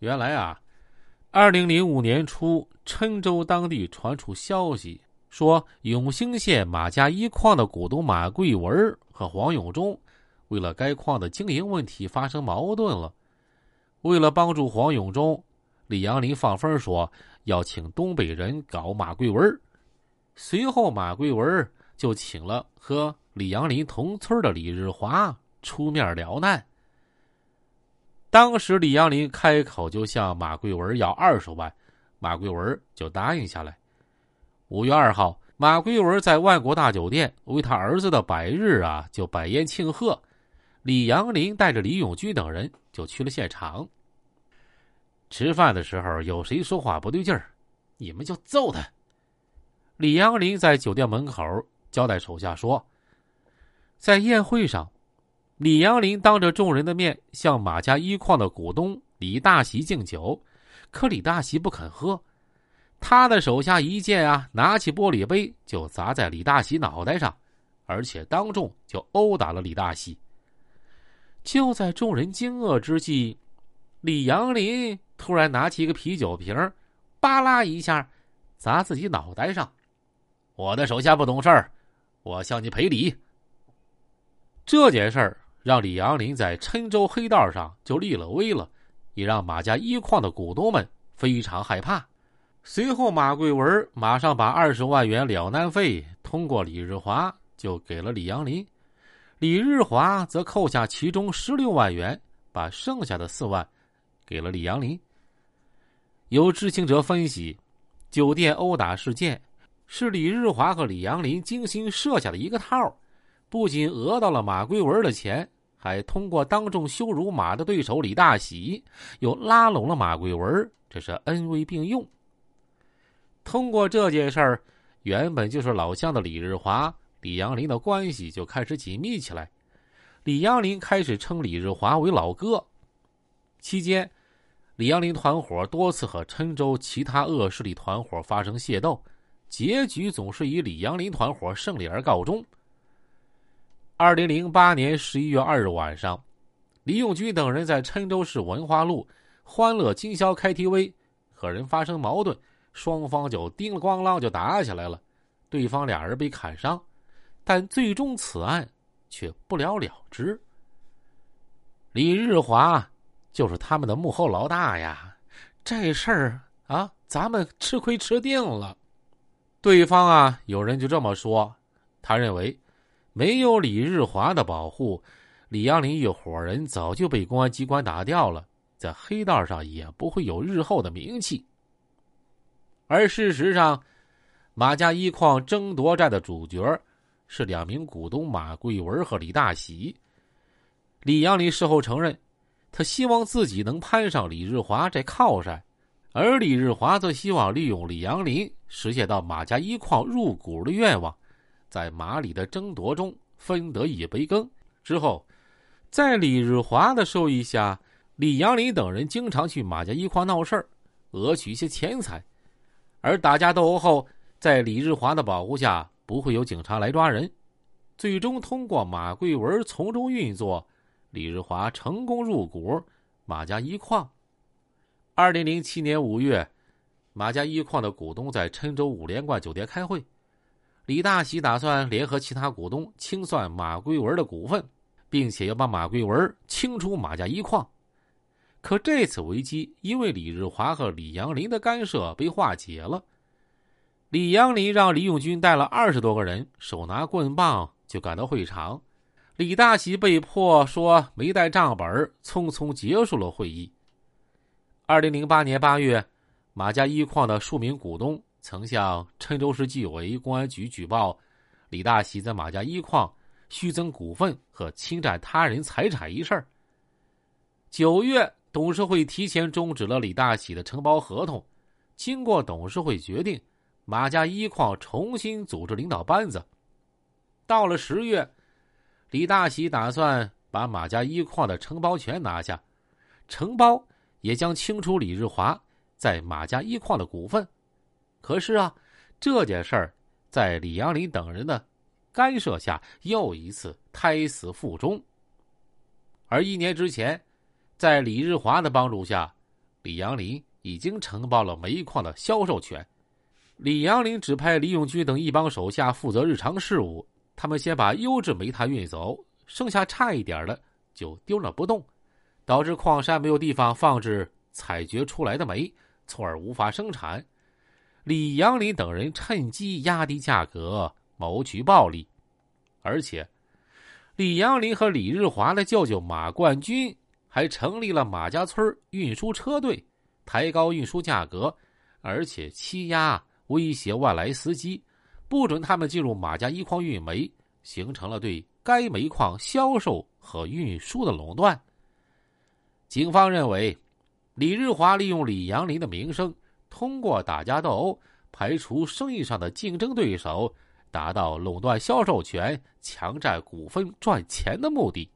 原来啊，二零零五年初，郴州当地传出消息，说永兴县马家一矿的股东马桂文和黄永忠，为了该矿的经营问题发生矛盾了。为了帮助黄永忠，李阳林放风说要请东北人搞马桂文。随后，马桂文就请了和李阳林同村的李日华出面撩难。当时，李阳林开口就向马贵文要二十万，马贵文就答应下来。五月二号，马贵文在万国大酒店为他儿子的百日啊，就摆宴庆贺。李阳林带着李永军等人就去了现场。吃饭的时候，有谁说话不对劲儿，你们就揍他。李阳林在酒店门口交代手下说：“在宴会上，李阳林当着众人的面向马家一矿的股东李大喜敬酒，可李大喜不肯喝。他的手下一见啊，拿起玻璃杯就砸在李大喜脑袋上，而且当众就殴打了李大喜。就在众人惊愕之际，李阳林突然拿起一个啤酒瓶，吧啦一下砸自己脑袋上。”我的手下不懂事儿，我向你赔礼。这件事儿让李阳林在郴州黑道上就立了威了，也让马家一矿的股东们非常害怕。随后，马贵文马上把二十万元了难费通过李日华就给了李阳林，李日华则扣下其中十六万元，把剩下的四万给了李阳林。有知情者分析，酒店殴打事件。是李日华和李阳林精心设下的一个套，不仅讹到了马贵文的钱，还通过当众羞辱马的对手李大喜，又拉拢了马贵文，这是恩威并用。通过这件事儿，原本就是老乡的李日华、李阳林的关系就开始紧密起来。李阳林开始称李日华为老哥。期间，李阳林团伙多次和郴州其他恶势力团伙发生械斗。结局总是以李阳林团伙胜利而告终。二零零八年十一月二日晚上，李永军等人在郴州市文化路欢乐今宵 KTV 和人发生矛盾，双方就叮了咣啷就打起来了，对方俩人被砍伤，但最终此案却不了了之。李日华就是他们的幕后老大呀，这事儿啊，咱们吃亏吃定了。对方啊，有人就这么说，他认为没有李日华的保护，李阳林一伙人早就被公安机关打掉了，在黑道上也不会有日后的名气。而事实上，马家一矿争夺战的主角是两名股东马贵文和李大喜。李阳林事后承认，他希望自己能攀上李日华这靠山。而李日华则希望利用李阳林实现到马家一矿入股的愿望，在马里的争夺中分得一杯羹。之后，在李日华的授意下，李阳林等人经常去马家一矿闹事儿，讹取一些钱财。而打架斗殴后，在李日华的保护下，不会有警察来抓人。最终通过马贵文从中运作，李日华成功入股马家一矿。二零零七年五月，马家一矿的股东在郴州五连冠酒店开会，李大喜打算联合其他股东清算马贵文的股份，并且要把马贵文清出马家一矿。可这次危机因为李日华和李阳林的干涉被化解了。李阳林让李永军带了二十多个人，手拿棍棒就赶到会场，李大喜被迫说没带账本，匆匆结束了会议。二零零八年八月，马家一矿的数名股东曾向郴州市纪委公安局举报李大喜在马家一矿虚增股份和侵占他人财产一事。九月，董事会提前终止了李大喜的承包合同。经过董事会决定，马家一矿重新组织领导班子。到了十月，李大喜打算把马家一矿的承包权拿下，承包。也将清除李日华在马家一矿的股份，可是啊，这件事儿在李阳林等人的干涉下，又一次胎死腹中。而一年之前，在李日华的帮助下，李阳林已经承包了煤矿的销售权。李阳林指派李永军等一帮手下负责日常事务，他们先把优质煤炭运走，剩下差一点的就丢了不动，导致矿山没有地方放置采掘出来的煤，从而无法生产。李阳林等人趁机压低价格，谋取暴利，而且李阳林和李日华的舅舅马冠军还成立了马家村运输车队，抬高运输价格，而且欺压。威胁外来司机，不准他们进入马家一矿运煤，形成了对该煤矿销售和运输的垄断。警方认为，李日华利用李阳林的名声，通过打架斗殴排除生意上的竞争对手，达到垄断销售权、强占股份赚钱的目的。